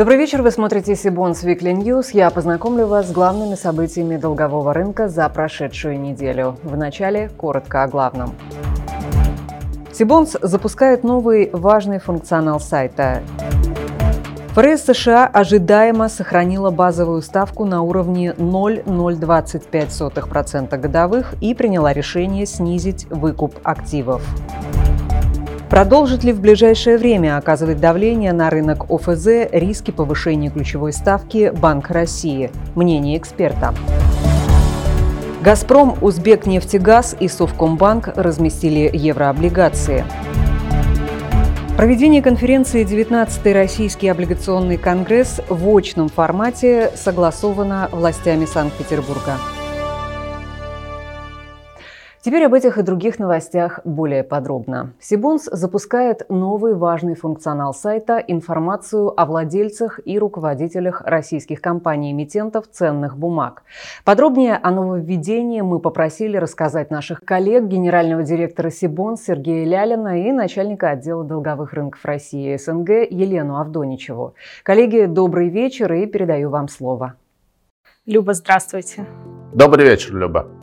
Добрый вечер, вы смотрите Сибонс Weekly News. Я познакомлю вас с главными событиями долгового рынка за прошедшую неделю. Вначале коротко о главном. Сибонс запускает новый важный функционал сайта. ФРС США ожидаемо сохранила базовую ставку на уровне 0,025% годовых и приняла решение снизить выкуп активов. Продолжит ли в ближайшее время оказывать давление на рынок ОФЗ риски повышения ключевой ставки Банк России? Мнение эксперта. «Газпром», «Узбекнефтегаз» и «Совкомбанк» разместили еврооблигации. Проведение конференции «19-й Российский облигационный конгресс» в очном формате согласовано властями Санкт-Петербурга. Теперь об этих и других новостях более подробно. Сибунс запускает новый важный функционал сайта – информацию о владельцах и руководителях российских компаний-эмитентов ценных бумаг. Подробнее о нововведении мы попросили рассказать наших коллег, генерального директора Сибонс Сергея Лялина и начальника отдела долговых рынков России СНГ Елену Авдоничеву. Коллеги, добрый вечер и передаю вам слово. Люба, здравствуйте. Добрый вечер, Люба.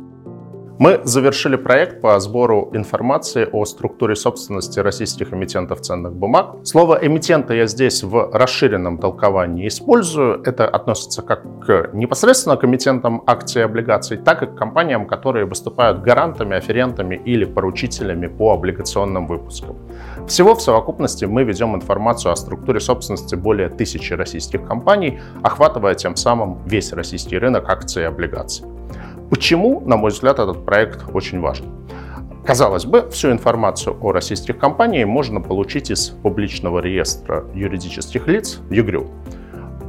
Мы завершили проект по сбору информации о структуре собственности российских эмитентов ценных бумаг. Слово «эмитента» я здесь в расширенном толковании использую. Это относится как к непосредственно к эмитентам акций и облигаций, так и к компаниям, которые выступают гарантами, аферентами или поручителями по облигационным выпускам. Всего в совокупности мы ведем информацию о структуре собственности более тысячи российских компаний, охватывая тем самым весь российский рынок акций и облигаций. Почему, на мой взгляд, этот проект очень важен? Казалось бы, всю информацию о российских компаниях можно получить из публичного реестра юридических лиц ЮГРЮ.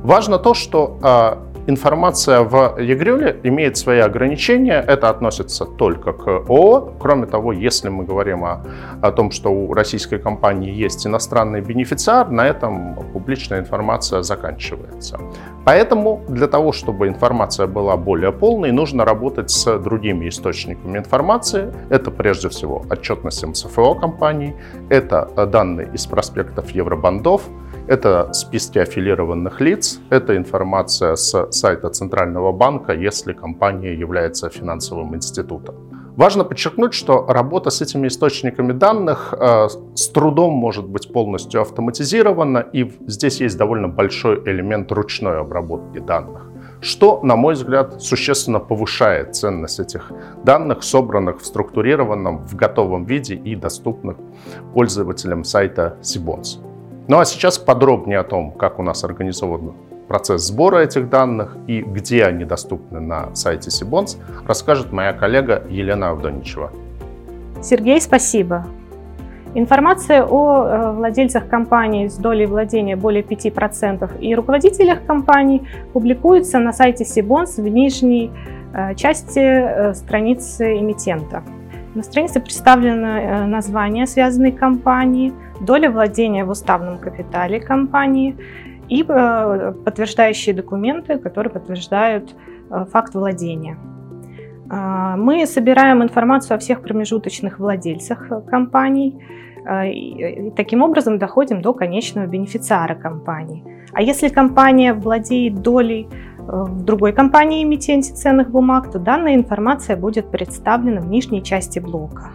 Важно то, что а, Информация в ЕГРЮЛе имеет свои ограничения. Это относится только к ООО. Кроме того, если мы говорим о, о том, что у российской компании есть иностранный бенефициар, на этом публичная информация заканчивается. Поэтому для того, чтобы информация была более полной, нужно работать с другими источниками информации. Это прежде всего отчетность МСФО компаний, это данные из проспектов евробандов, это списки аффилированных лиц, это информация с сайта Центрального банка, если компания является финансовым институтом. Важно подчеркнуть, что работа с этими источниками данных э, с трудом может быть полностью автоматизирована, и здесь есть довольно большой элемент ручной обработки данных что, на мой взгляд, существенно повышает ценность этих данных, собранных в структурированном, в готовом виде и доступных пользователям сайта Sibons. Ну а сейчас подробнее о том, как у нас организован процесс сбора этих данных и где они доступны на сайте Сибонс, расскажет моя коллега Елена Авдоничева. Сергей, спасибо. Информация о э, владельцах компаний с долей владения более 5% и руководителях компаний публикуется на сайте Сибонс в нижней э, части э, страницы эмитента. На странице представлено название связанной компании – доля владения в уставном капитале компании и э, подтверждающие документы, которые подтверждают э, факт владения. А, мы собираем информацию о всех промежуточных владельцах э, компаний и таким образом доходим до конечного бенефициара компании. А если компания владеет долей в другой компании эмитенте ценных бумаг, то данная информация будет представлена в нижней части блока.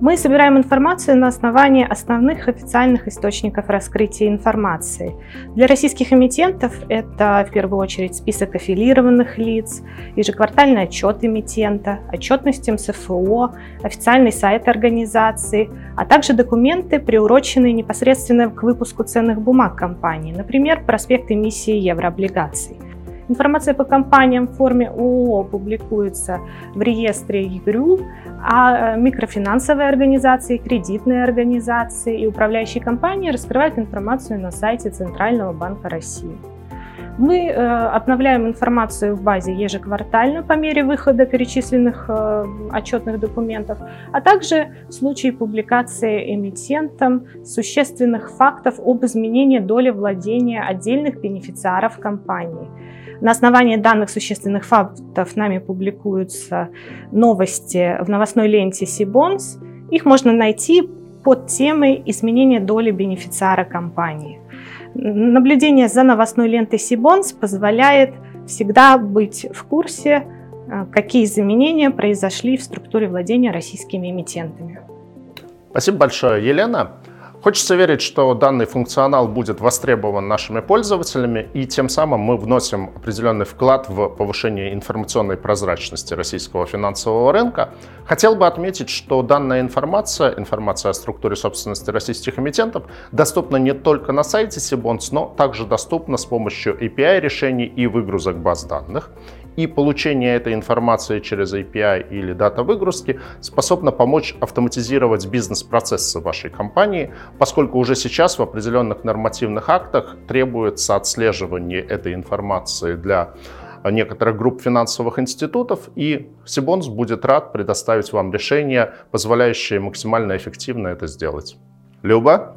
Мы собираем информацию на основании основных официальных источников раскрытия информации. Для российских эмитентов это в первую очередь список аффилированных лиц, ежеквартальный отчет эмитента, отчетность МСФО, официальный сайт организации, а также документы, приуроченные непосредственно к выпуску ценных бумаг компании, например, проспект эмиссии еврооблигаций. Информация по компаниям в форме ООО публикуется в реестре ЕГРЮ, а э, микрофинансовые организации, кредитные организации и управляющие компании раскрывают информацию на сайте Центрального банка России. Мы э, обновляем информацию в базе ежеквартально по мере выхода перечисленных э, отчетных документов, а также в случае публикации эмитентом существенных фактов об изменении доли владения отдельных бенефициаров компании – на основании данных существенных фактов нами публикуются новости в новостной ленте Сибонс. Их можно найти под темой изменения доли бенефициара компании. Наблюдение за новостной лентой Сибонс позволяет всегда быть в курсе, э, какие изменения произошли в структуре владения российскими эмитентами. Спасибо большое, Елена. Хочется верить, что данный функционал будет востребован нашими пользователями, и тем самым мы вносим определенный вклад в повышение информационной прозрачности российского финансового рынка. Хотел бы отметить, что данная информация, информация о структуре собственности российских эмитентов, доступна не только на сайте Сибонс, но также доступна с помощью API решений и выгрузок баз данных и получение этой информации через API или дата выгрузки способно помочь автоматизировать бизнес-процессы вашей компании, поскольку уже сейчас в определенных нормативных актах требуется отслеживание этой информации для некоторых групп финансовых институтов, и Сибонс будет рад предоставить вам решение, позволяющее максимально эффективно это сделать. Люба?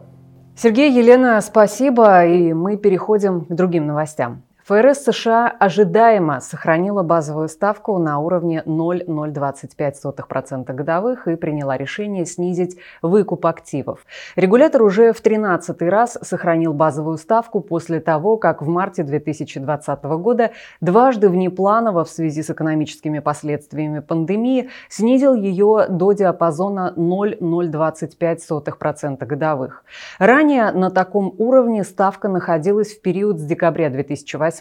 Сергей, Елена, спасибо, и мы переходим к другим новостям. ФРС США ожидаемо сохранила базовую ставку на уровне 0,025% годовых и приняла решение снизить выкуп активов. Регулятор уже в 13 раз сохранил базовую ставку после того, как в марте 2020 года дважды внепланово в связи с экономическими последствиями пандемии снизил ее до диапазона 0,025% годовых. Ранее на таком уровне ставка находилась в период с декабря 2008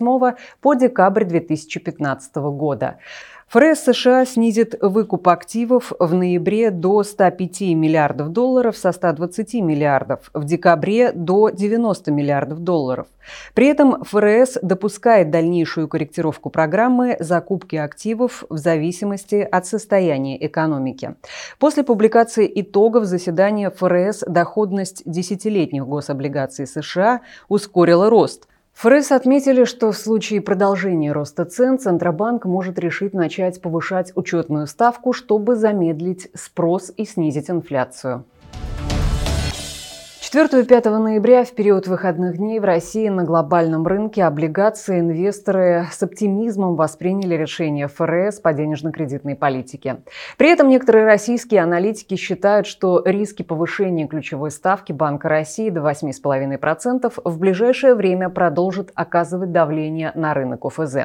по декабрь 2015 года. ФРС США снизит выкуп активов в ноябре до 105 миллиардов долларов со 120 миллиардов, в декабре до 90 миллиардов долларов. При этом ФРС допускает дальнейшую корректировку программы закупки активов в зависимости от состояния экономики. После публикации итогов заседания ФРС доходность десятилетних гособлигаций США ускорила рост – ФРС отметили, что в случае продолжения роста цен Центробанк может решить начать повышать учетную ставку, чтобы замедлить спрос и снизить инфляцию. 4 и 5 ноября, в период выходных дней в России на глобальном рынке облигации инвесторы с оптимизмом восприняли решение ФРС по денежно-кредитной политике. При этом некоторые российские аналитики считают, что риски повышения ключевой ставки Банка России до 8,5% в ближайшее время продолжат оказывать давление на рынок ОФЗ.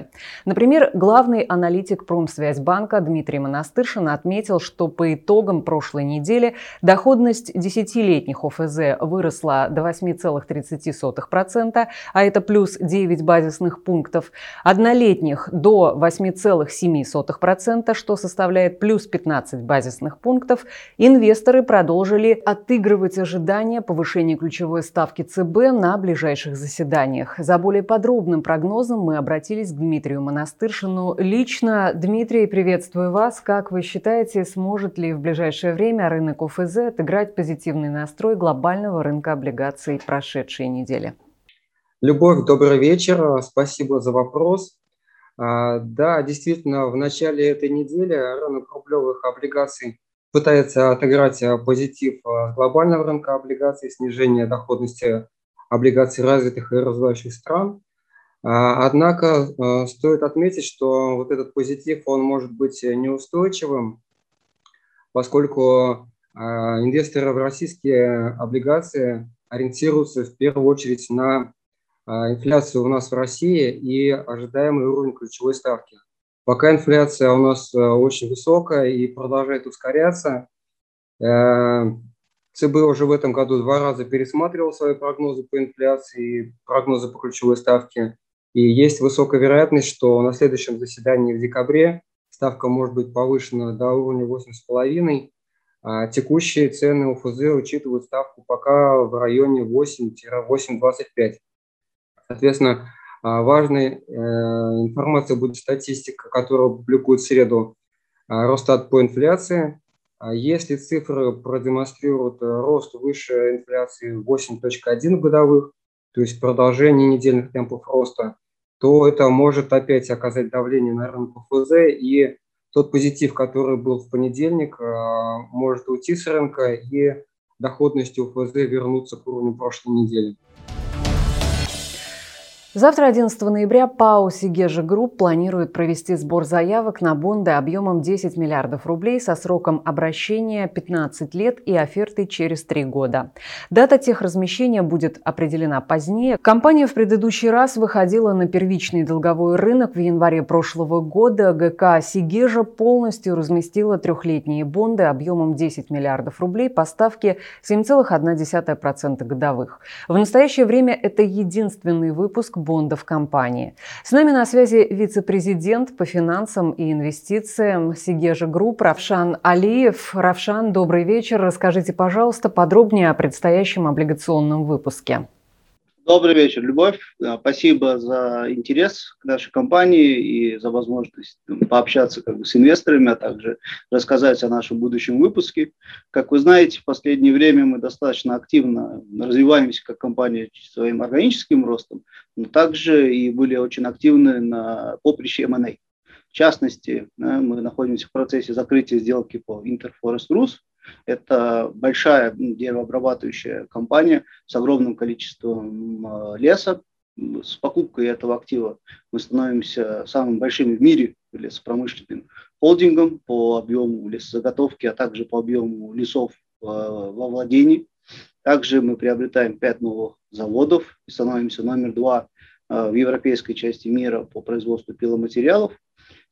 Например, главный аналитик Промсвязьбанка Дмитрий Монастыршин отметил, что по итогам прошлой недели доходность десятилетних ОФЗ выросла до 8,30%, а это плюс 9 базисных пунктов, однолетних до 8,7%, что составляет плюс 15 базисных пунктов, инвесторы продолжили отыгрывать ожидания повышения ключевой ставки ЦБ на ближайших заседаниях. За более подробным прогнозом мы обратились к Дмитрию Монастыршину. Лично, Дмитрий, приветствую вас. Как вы считаете, сможет ли в ближайшее время рынок ОФЗ отыграть позитивный настрой глобального рынка облигаций прошедшей недели? Любовь, добрый вечер. Спасибо за вопрос. А, да, действительно, в начале этой недели рынок рублевых облигаций пытается отыграть позитив глобального рынка облигаций, снижение доходности облигаций развитых и развивающих стран. А, однако а, стоит отметить, что вот этот позитив, он может быть неустойчивым, поскольку а, инвесторы в российские облигации ориентируются в первую очередь на а, инфляцию у нас в России и ожидаемый уровень ключевой ставки. Пока инфляция у нас а, очень высокая и продолжает ускоряться, э, ЦБ уже в этом году два раза пересматривал свои прогнозы по инфляции и прогнозы по ключевой ставке. И есть высокая вероятность, что на следующем заседании в декабре ставка может быть повышена до уровня 8,5, а текущие цены УФЗ учитывают ставку пока в районе 8-8,25. Соответственно, а, важной э, информацией будет статистика, которую публикует в среду а, Росстат по инфляции. Если цифры продемонстрируют рост выше инфляции 8.1 годовых, то есть продолжение недельных темпов роста, то это может опять оказать давление на рынок УФЗ и тот позитив, который был в понедельник, э, может уйти с рынка и доходность ОФЗ вернуться к уровню прошлой недели. Завтра, 11 ноября, ПАО «Сегежа Групп» планирует провести сбор заявок на бонды объемом 10 миллиардов рублей со сроком обращения 15 лет и офертой через 3 года. Дата техразмещения будет определена позднее. Компания в предыдущий раз выходила на первичный долговой рынок в январе прошлого года. ГК «Сегежа» полностью разместила трехлетние бонды объемом 10 миллиардов рублей по ставке 7,1% годовых. В настоящее время это единственный выпуск бондов компании. С нами на связи вице-президент по финансам и инвестициям Сегежа Групп Равшан Алиев. Равшан, добрый вечер. Расскажите, пожалуйста, подробнее о предстоящем облигационном выпуске. Добрый вечер, Любовь. Спасибо за интерес к нашей компании и за возможность пообщаться как бы, с инвесторами, а также рассказать о нашем будущем выпуске. Как вы знаете, в последнее время мы достаточно активно развиваемся как компания своим органическим ростом, но также и были очень активны на поприще M&A. В частности, мы находимся в процессе закрытия сделки по Interforest Rus, это большая деревообрабатывающая компания с огромным количеством леса. С покупкой этого актива мы становимся самым большим в мире лесопромышленным холдингом по объему лесозаготовки, а также по объему лесов а, во владении. Также мы приобретаем пять новых заводов и становимся номер два а, в европейской части мира по производству пиломатериалов.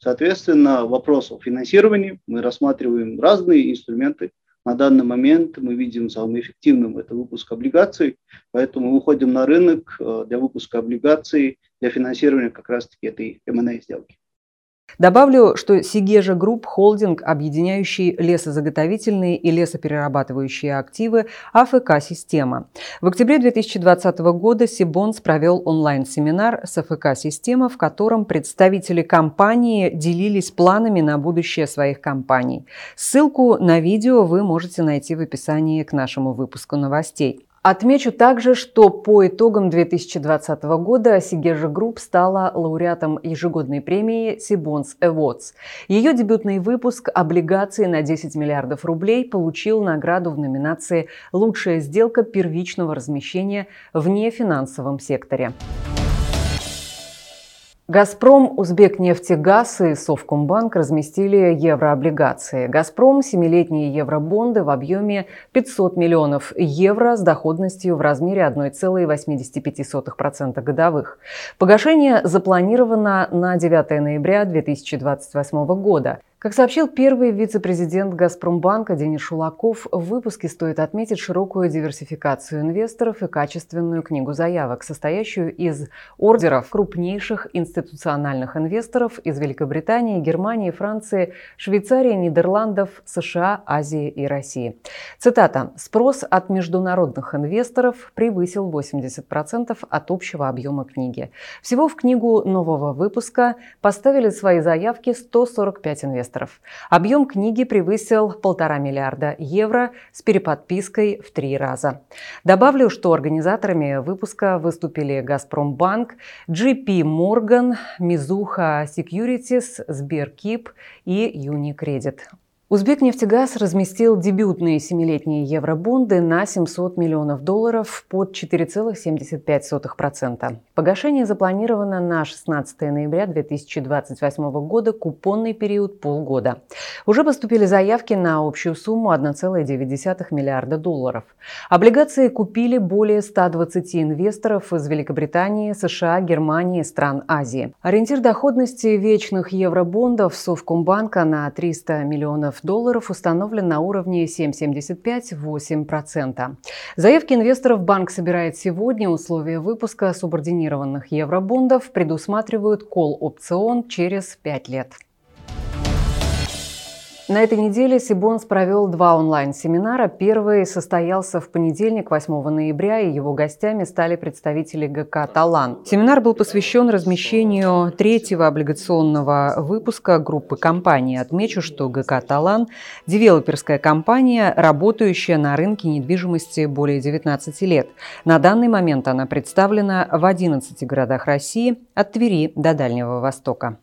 Соответственно, вопрос о финансировании мы рассматриваем разные инструменты. На данный момент мы видим самым эффективным это выпуск облигаций, поэтому мы выходим на рынок э, для выпуска облигаций для финансирования как раз-таки этой M&A сделки. Добавлю, что Сегежа Групп – холдинг, объединяющий лесозаготовительные и лесоперерабатывающие активы АФК-система. В октябре 2020 года Cbonds провел онлайн-семинар с АФК-система, в котором представители компании делились планами на будущее своих компаний. Ссылку на видео вы можете найти в описании к нашему выпуску новостей. Отмечу также, что по итогам 2020 года Сегежа Групп стала лауреатом ежегодной премии Cbonds Awards. Ее дебютный выпуск облигаций на 10 миллиардов рублей получил награду в номинации «Лучшая сделка первичного размещения в нефинансовом секторе». «Газпром», «Узбекнефтегаз» и «Совкомбанк» разместили еврооблигации. «Газпром» – семилетние евробонды в объеме 500 миллионов евро с доходностью в размере 1,85% годовых. Погашение запланировано на 9 ноября 2028 года. Как сообщил первый вице-президент «Газпромбанка» Денис Шулаков, в выпуске стоит отметить широкую диверсификацию инвесторов и качественную книгу заявок, состоящую из ордеров крупнейших институциональных инвесторов из Великобритании, Германии, Франции, Швейцарии, Нидерландов, США, Азии и России. Цитата. «Спрос от международных инвесторов превысил 80% от общего объема книги. Всего в книгу нового выпуска поставили свои заявки 145 инвесторов инвесторов. Объем книги превысил полтора миллиарда евро с переподпиской в три раза. Добавлю, что организаторами выпуска выступили «Газпромбанк», JP Morgan, Мизуха Securities, Сберкип и Юникредит. Узбекнефтегаз разместил дебютные семилетние евробонды на 700 миллионов долларов под 4,75%. Погашение запланировано на 16 ноября 2028 года, купонный период полгода. Уже поступили заявки на общую сумму 1,9 миллиарда долларов. Облигации купили более 120 инвесторов из Великобритании, США, Германии стран Азии. Ориентир доходности вечных евробондов Совкомбанка на 300 миллионов долларов установлен на уровне 7,75-8%. Заявки инвесторов банк собирает сегодня. Условия выпуска субординированных евробондов предусматривают кол-опцион через 5 лет. На этой неделе Сибонс провел два онлайн-семинара. Первый состоялся в понедельник, 8 ноября, и его гостями стали представители ГК «Талан». Семинар был посвящен размещению третьего облигационного выпуска группы компаний. Отмечу, что ГК «Талан» – девелоперская компания, работающая на рынке недвижимости более 19 лет. На данный момент она представлена в 11 городах России, от Твери до Дальнего Востока.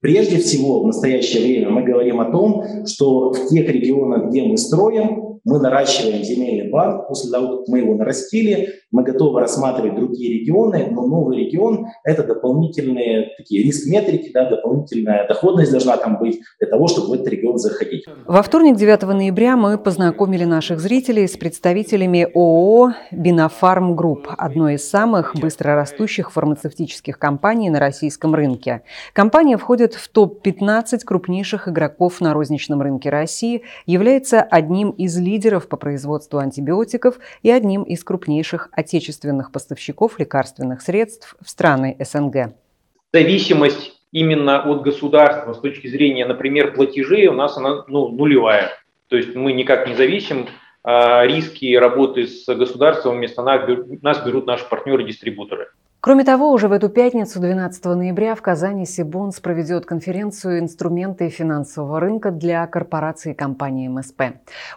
Прежде всего, в настоящее время мы говорим о том, что в тех регионах, где мы строим, мы наращиваем земельный банк, после того, как мы его нарастили, мы готовы рассматривать другие регионы, но новый регион – это дополнительные такие риск-метрики, да, дополнительная доходность должна там быть для того, чтобы в этот регион заходить. Во вторник, 9 ноября, мы познакомили наших зрителей с представителями ООО «Бинофарм Групп», одной из самых быстрорастущих фармацевтических компаний на российском рынке. Компания входит в топ-15 крупнейших игроков на розничном рынке России, является одним из лидеров по производству антибиотиков и одним из крупнейших отечественных поставщиков лекарственных средств в страны СНГ. Зависимость именно от государства с точки зрения, например, платежей у нас она ну, нулевая. То есть мы никак не зависим, а риски работы с государством вместо нас берут наши партнеры-дистрибуторы. Кроме того, уже в эту пятницу, 12 ноября, в Казани Сибонс проведет конференцию «Инструменты финансового рынка для корпораций и компаний МСП».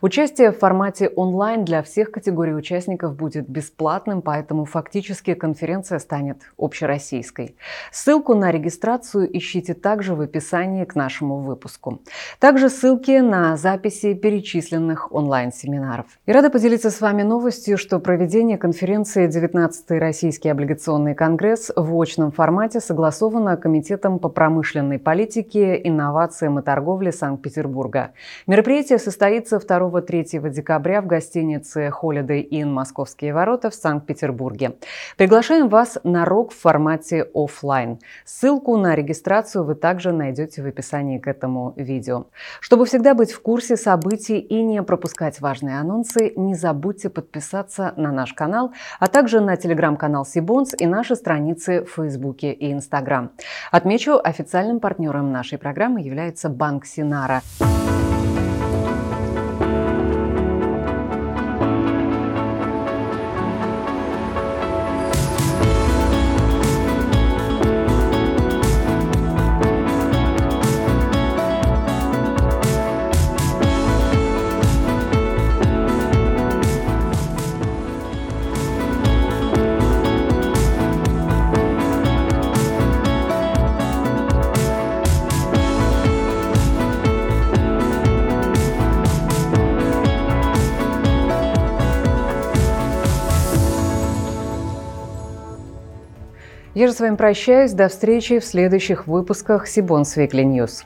Участие в формате онлайн для всех категорий участников будет бесплатным, поэтому фактически конференция станет общероссийской. Ссылку на регистрацию ищите также в описании к нашему выпуску. Также ссылки на записи перечисленных онлайн-семинаров. И рада поделиться с вами новостью, что проведение конференции 19-й российский облигационный Всемирный конгресс в очном формате согласовано Комитетом по промышленной политике, инновациям и торговле Санкт-Петербурга. Мероприятие состоится 2-3 декабря в гостинице Holiday Inn «Московские ворота» в Санкт-Петербурге. Приглашаем вас на рок в формате офлайн. Ссылку на регистрацию вы также найдете в описании к этому видео. Чтобы всегда быть в курсе событий и не пропускать важные анонсы, не забудьте подписаться на наш канал, а также на телеграм-канал Сибонс и наш наши страницы в Фейсбуке и Инстаграм. Отмечу, официальным партнером нашей программы является Банк Синара. Я же с вами прощаюсь. До встречи в следующих выпусках Cbonds Weekly News.